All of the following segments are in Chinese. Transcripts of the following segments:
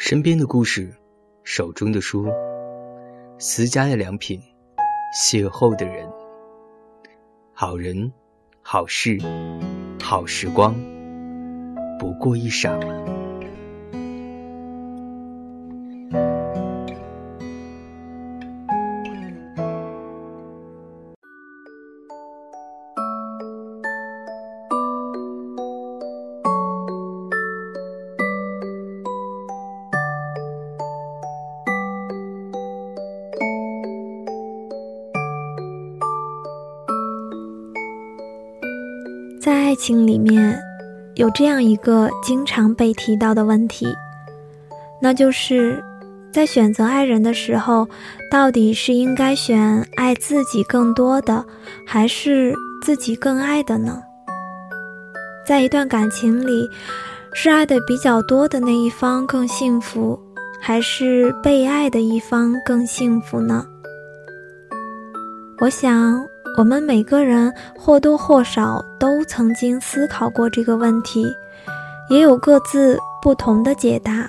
身边的故事，手中的书，私家的良品，邂逅的人，好人，好事，好时光，不过一晌。爱情里面，有这样一个经常被提到的问题，那就是在选择爱人的时候，到底是应该选爱自己更多的，还是自己更爱的呢？在一段感情里，是爱的比较多的那一方更幸福，还是被爱的一方更幸福呢？我想。我们每个人或多或少都曾经思考过这个问题，也有各自不同的解答。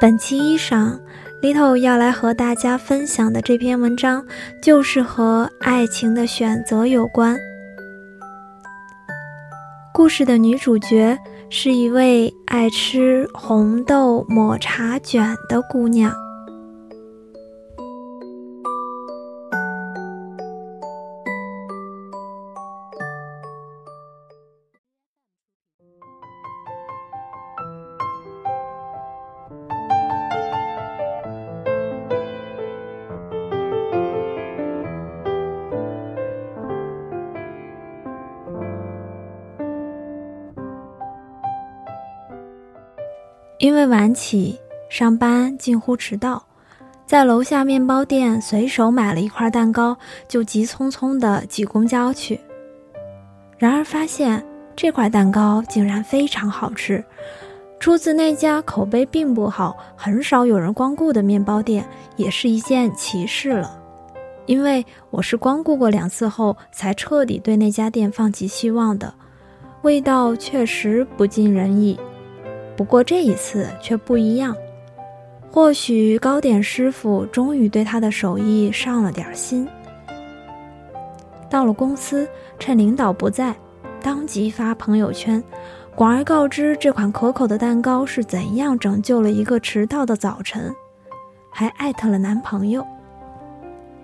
本期衣裳，Little 要来和大家分享的这篇文章，就是和爱情的选择有关。故事的女主角是一位爱吃红豆抹茶卷的姑娘。因为晚起，上班近乎迟到，在楼下面包店随手买了一块蛋糕，就急匆匆地挤公交去。然而发现这块蛋糕竟然非常好吃，出自那家口碑并不好、很少有人光顾的面包店，也是一件奇事了。因为我是光顾过两次后，才彻底对那家店放弃希望的，味道确实不尽人意。不过这一次却不一样，或许糕点师傅终于对他的手艺上了点心。到了公司，趁领导不在，当即发朋友圈，广而告之这款可口的蛋糕是怎样拯救了一个迟到的早晨，还艾特了男朋友。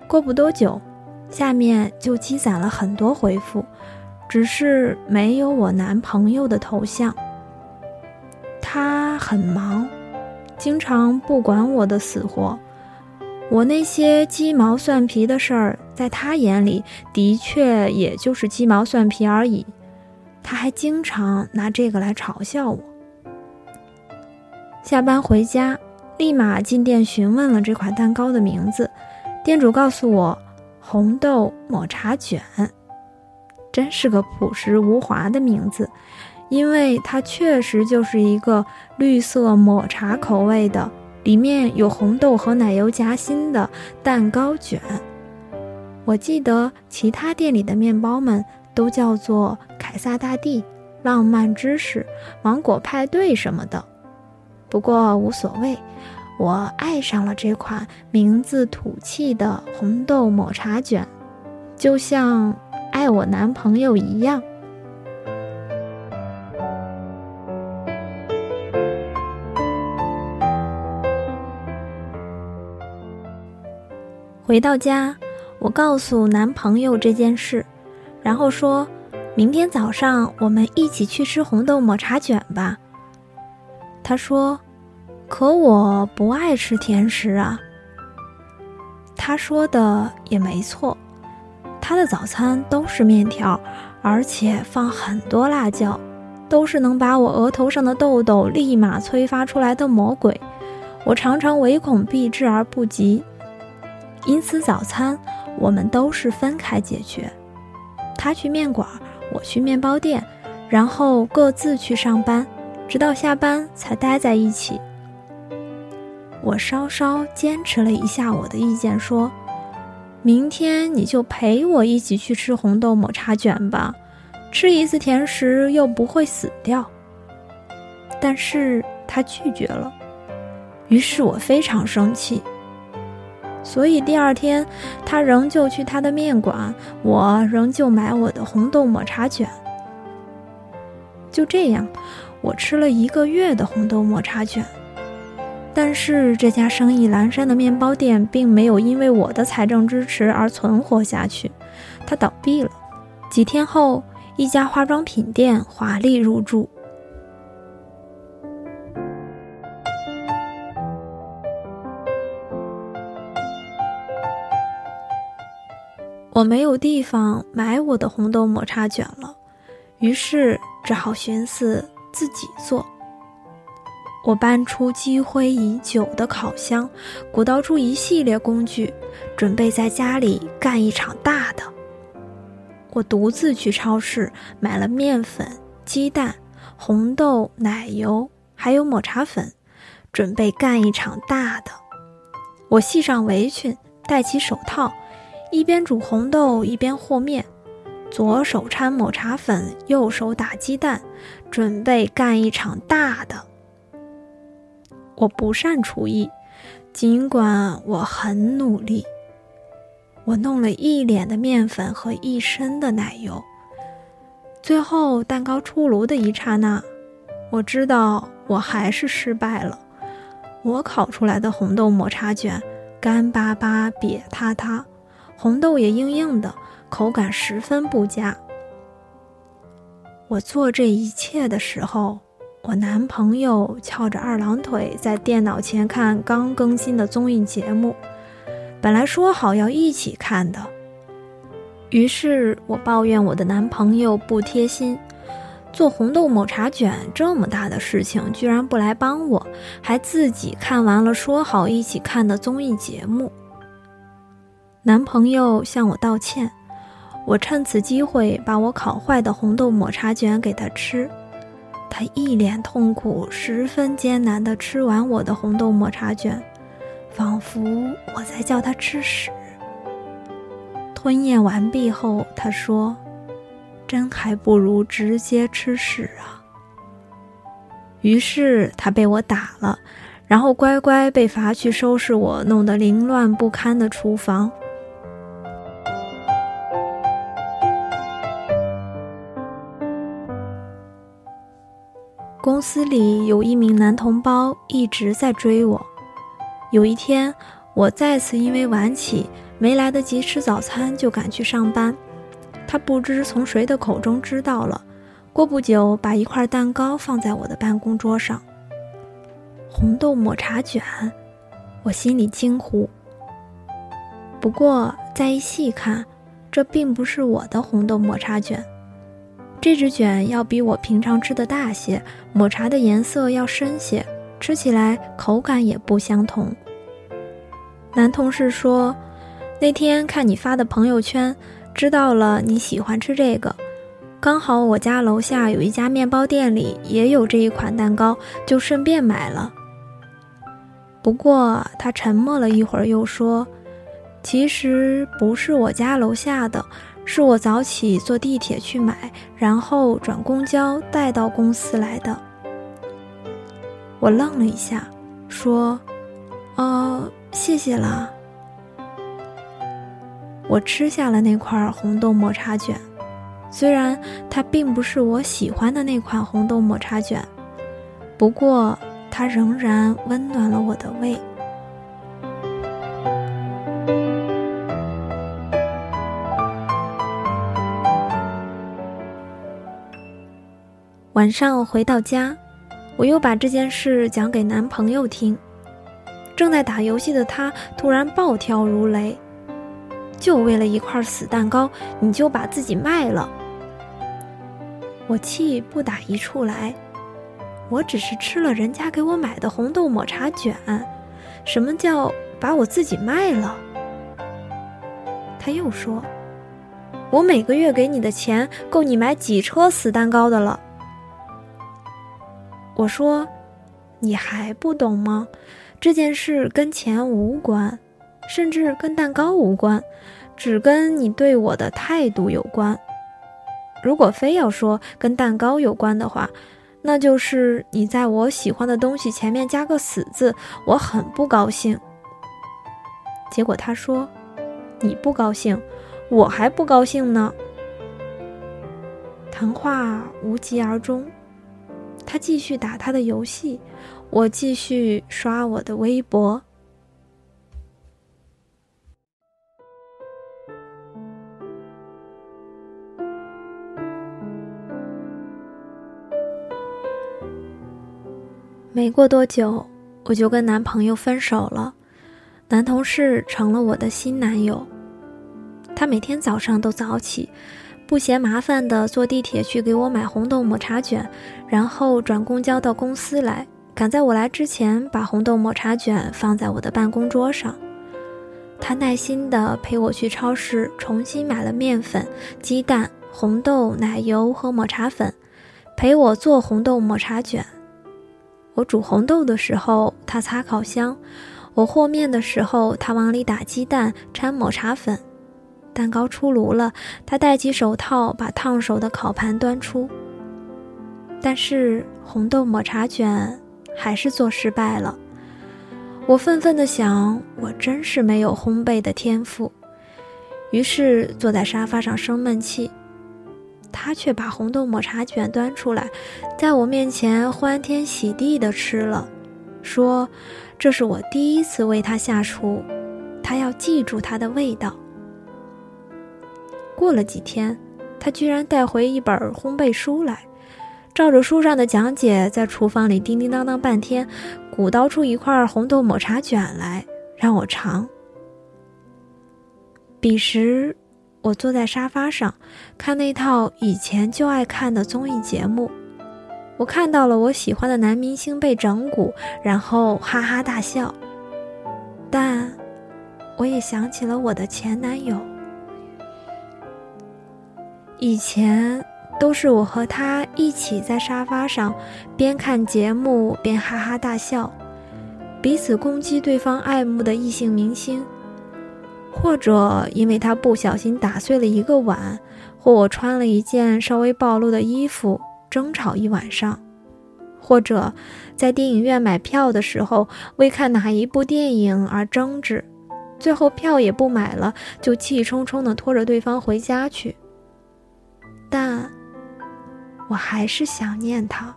过不多久，下面就积攒了很多回复，只是没有我男朋友的头像。他很忙，经常不管我的死活。我那些鸡毛蒜皮的事儿，在他眼里的确也就是鸡毛蒜皮而已。他还经常拿这个来嘲笑我。下班回家，立马进店询问了这款蛋糕的名字，店主告诉我：“红豆抹茶卷。”真是个朴实无华的名字。因为它确实就是一个绿色抹茶口味的，里面有红豆和奶油夹心的蛋糕卷。我记得其他店里的面包们都叫做凯撒大帝、浪漫芝士、芒果派对什么的，不过无所谓，我爱上了这款名字土气的红豆抹茶卷，就像爱我男朋友一样。回到家，我告诉男朋友这件事，然后说：“明天早上我们一起去吃红豆抹茶卷吧。”他说：“可我不爱吃甜食啊。”他说的也没错，他的早餐都是面条，而且放很多辣椒，都是能把我额头上的痘痘立马催发出来的魔鬼。我常常唯恐避之而不及。因此，早餐我们都是分开解决，他去面馆，我去面包店，然后各自去上班，直到下班才待在一起。我稍稍坚持了一下我的意见，说：“明天你就陪我一起去吃红豆抹茶卷吧，吃一次甜食又不会死掉。”但是他拒绝了。于是我非常生气。所以第二天，他仍旧去他的面馆，我仍旧买我的红豆抹茶卷。就这样，我吃了一个月的红豆抹茶卷。但是这家生意阑珊的面包店并没有因为我的财政支持而存活下去，它倒闭了。几天后，一家化妆品店华丽入驻。没有地方买我的红豆抹茶卷了，于是只好寻思自己做。我搬出积灰已久的烤箱，鼓捣出一系列工具，准备在家里干一场大的。我独自去超市买了面粉、鸡蛋、红豆、奶油，还有抹茶粉，准备干一场大的。我系上围裙，戴起手套。一边煮红豆一边和面，左手掺抹茶粉，右手打鸡蛋，准备干一场大的。我不善厨艺，尽管我很努力。我弄了一脸的面粉和一身的奶油，最后蛋糕出炉的一刹那，我知道我还是失败了。我烤出来的红豆抹茶卷干巴巴、瘪塌塌。红豆也硬硬的，口感十分不佳。我做这一切的时候，我男朋友翘着二郎腿在电脑前看刚更新的综艺节目，本来说好要一起看的。于是我抱怨我的男朋友不贴心，做红豆抹茶卷这么大的事情居然不来帮我，还自己看完了说好一起看的综艺节目。男朋友向我道歉，我趁此机会把我烤坏的红豆抹茶卷给他吃，他一脸痛苦，十分艰难地吃完我的红豆抹茶卷，仿佛我在叫他吃屎。吞咽完毕后，他说：“真还不如直接吃屎啊。”于是他被我打了，然后乖乖被罚去收拾我弄得凌乱不堪的厨房。公司里有一名男同胞一直在追我。有一天，我再次因为晚起没来得及吃早餐就赶去上班，他不知从谁的口中知道了。过不久，把一块蛋糕放在我的办公桌上。红豆抹茶卷，我心里惊呼。不过再一细看，这并不是我的红豆抹茶卷。这只卷要比我平常吃的大些，抹茶的颜色要深些，吃起来口感也不相同。男同事说，那天看你发的朋友圈，知道了你喜欢吃这个，刚好我家楼下有一家面包店里也有这一款蛋糕，就顺便买了。不过他沉默了一会儿，又说，其实不是我家楼下的。是我早起坐地铁去买，然后转公交带到公司来的。我愣了一下，说：“哦，谢谢啦。”我吃下了那块红豆抹茶卷，虽然它并不是我喜欢的那款红豆抹茶卷，不过它仍然温暖了我的胃。晚上回到家，我又把这件事讲给男朋友听。正在打游戏的他突然暴跳如雷：“就为了一块死蛋糕，你就把自己卖了！”我气不打一处来。我只是吃了人家给我买的红豆抹茶卷，什么叫把我自己卖了？他又说：“我每个月给你的钱够你买几车死蛋糕的了。”我说：“你还不懂吗？这件事跟钱无关，甚至跟蛋糕无关，只跟你对我的态度有关。如果非要说跟蛋糕有关的话，那就是你在我喜欢的东西前面加个死字，我很不高兴。结果他说：“你不高兴，我还不高兴呢。”谈话无疾而终，他继续打他的游戏，我继续刷我的微博。没过多久，我就跟男朋友分手了，男同事成了我的新男友。他每天早上都早起，不嫌麻烦的坐地铁去给我买红豆抹茶卷，然后转公交到公司来，赶在我来之前把红豆抹茶卷放在我的办公桌上。他耐心地陪我去超市重新买了面粉、鸡蛋、红豆、奶油和抹茶粉，陪我做红豆抹茶卷。我煮红豆的时候，他擦烤箱；我和面的时候，他往里打鸡蛋、掺抹茶粉。蛋糕出炉了，他戴起手套，把烫手的烤盘端出。但是红豆抹茶卷还是做失败了。我愤愤地想：我真是没有烘焙的天赋。于是坐在沙发上生闷气。他却把红豆抹茶卷端出来，在我面前欢天喜地地吃了，说：“这是我第一次为他下厨，他要记住它的味道。”过了几天，他居然带回一本烘焙书来，照着书上的讲解，在厨房里叮叮当当半天，鼓捣出一块红豆抹茶卷来让我尝。彼时。我坐在沙发上，看那套以前就爱看的综艺节目。我看到了我喜欢的男明星被整蛊，然后哈哈大笑。但，我也想起了我的前男友。以前都是我和他一起在沙发上，边看节目边哈哈大笑，彼此攻击对方爱慕的异性明星。或者因为他不小心打碎了一个碗，或我穿了一件稍微暴露的衣服，争吵一晚上；或者在电影院买票的时候，为看哪一部电影而争执，最后票也不买了，就气冲冲地拖着对方回家去。但我还是想念他，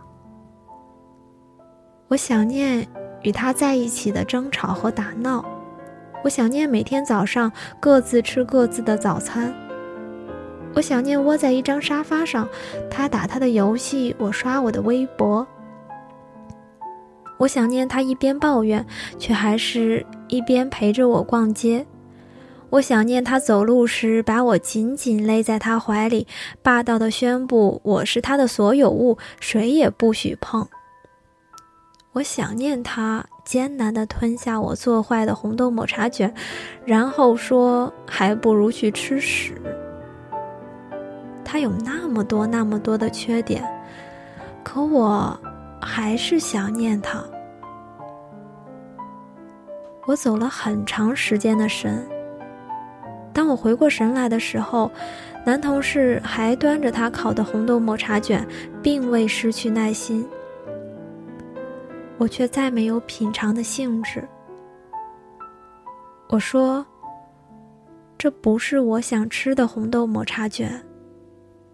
我想念与他在一起的争吵和打闹。我想念每天早上各自吃各自的早餐。我想念窝在一张沙发上，他打他的游戏，我刷我的微博。我想念他一边抱怨，却还是一边陪着我逛街。我想念他走路时把我紧紧勒在他怀里，霸道的宣布我是他的所有物，谁也不许碰。我想念他。艰难地吞下我做坏的红豆抹茶卷，然后说：“还不如去吃屎。”他有那么多那么多的缺点，可我还是想念他。我走了很长时间的神。当我回过神来的时候，男同事还端着他烤的红豆抹茶卷，并未失去耐心。我却再没有品尝的兴致。我说：“这不是我想吃的红豆抹茶卷，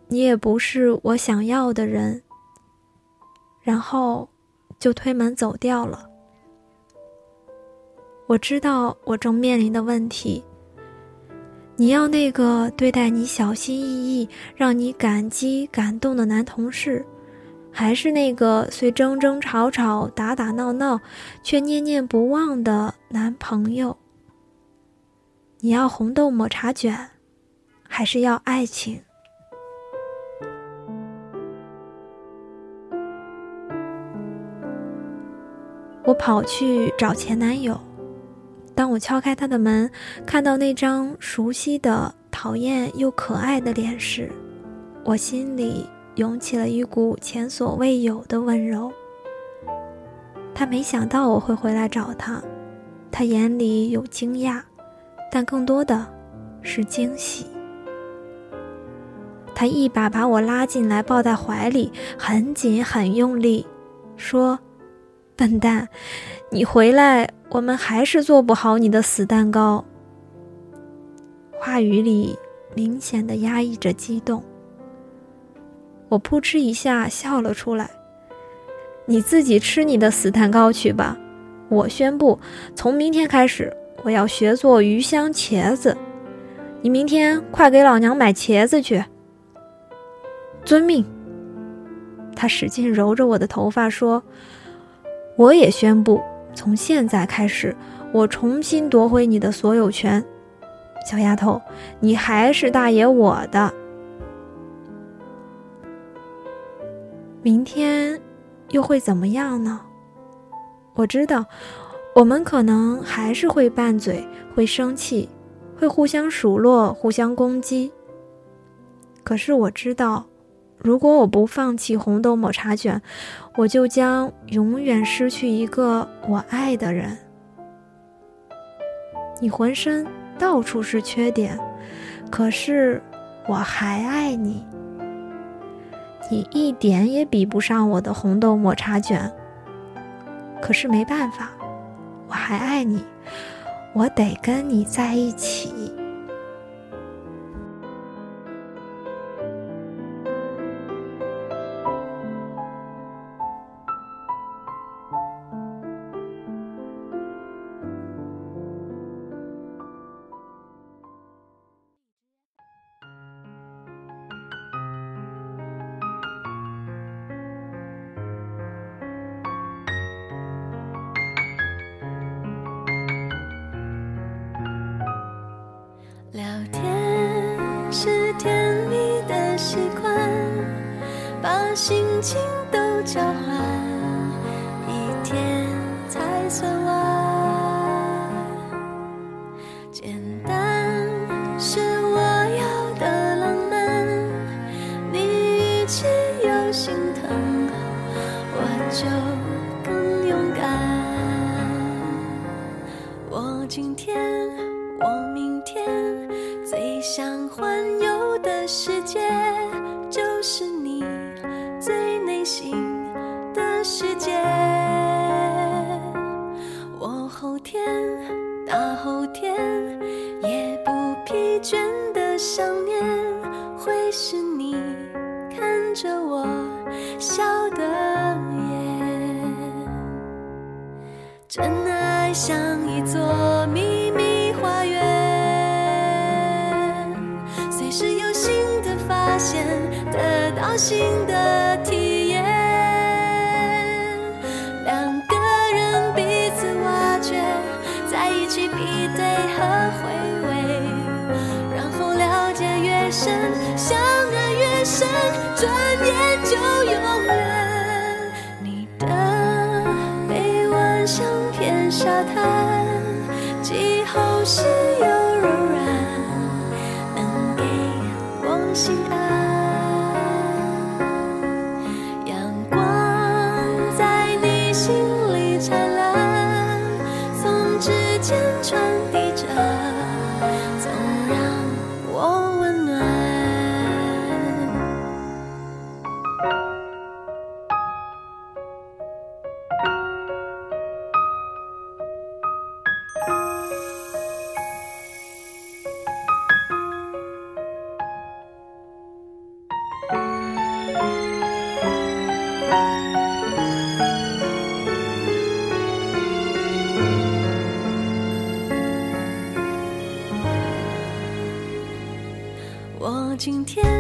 你也不是我想要的人。”然后就推门走掉了。我知道我正面临的问题。你要那个对待你小心翼翼、让你感激感动的男同事。还是那个虽争争吵吵、打打闹闹，却念念不忘的男朋友。你要红豆抹茶卷，还是要爱情？我跑去找前男友。当我敲开他的门，看到那张熟悉的、讨厌又可爱的脸时，我心里……涌起了一股前所未有的温柔。他没想到我会回来找他，他眼里有惊讶，但更多的是惊喜。他一把把我拉进来，抱在怀里，很紧很用力，说：“笨蛋，你回来，我们还是做不好你的死蛋糕。”话语里明显的压抑着激动。我扑哧一下笑了出来。你自己吃你的死蛋糕去吧。我宣布，从明天开始，我要学做鱼香茄子。你明天快给老娘买茄子去。遵命。他使劲揉着我的头发说：“我也宣布，从现在开始，我重新夺回你的所有权。小丫头，你还是大爷我的。明天。”又会怎么样呢？我知道，我们可能还是会拌嘴，会生气，会互相数落，互相攻击。可是我知道，如果我不放弃红豆抹茶卷，我就将永远失去一个我爱的人。你浑身到处是缺点，可是我还爱你。你一点也比不上我的红豆抹茶卷。可是没办法，我还爱你，我得跟你在一起。情都交换，一天才算完。简单是我要的浪漫，你语气有心疼，我就更勇敢。我今天，我明天，最想环游的世界做秘密花园，随时有新的发现，得到新的体验。两个人彼此挖掘，在一起比对和回。今天。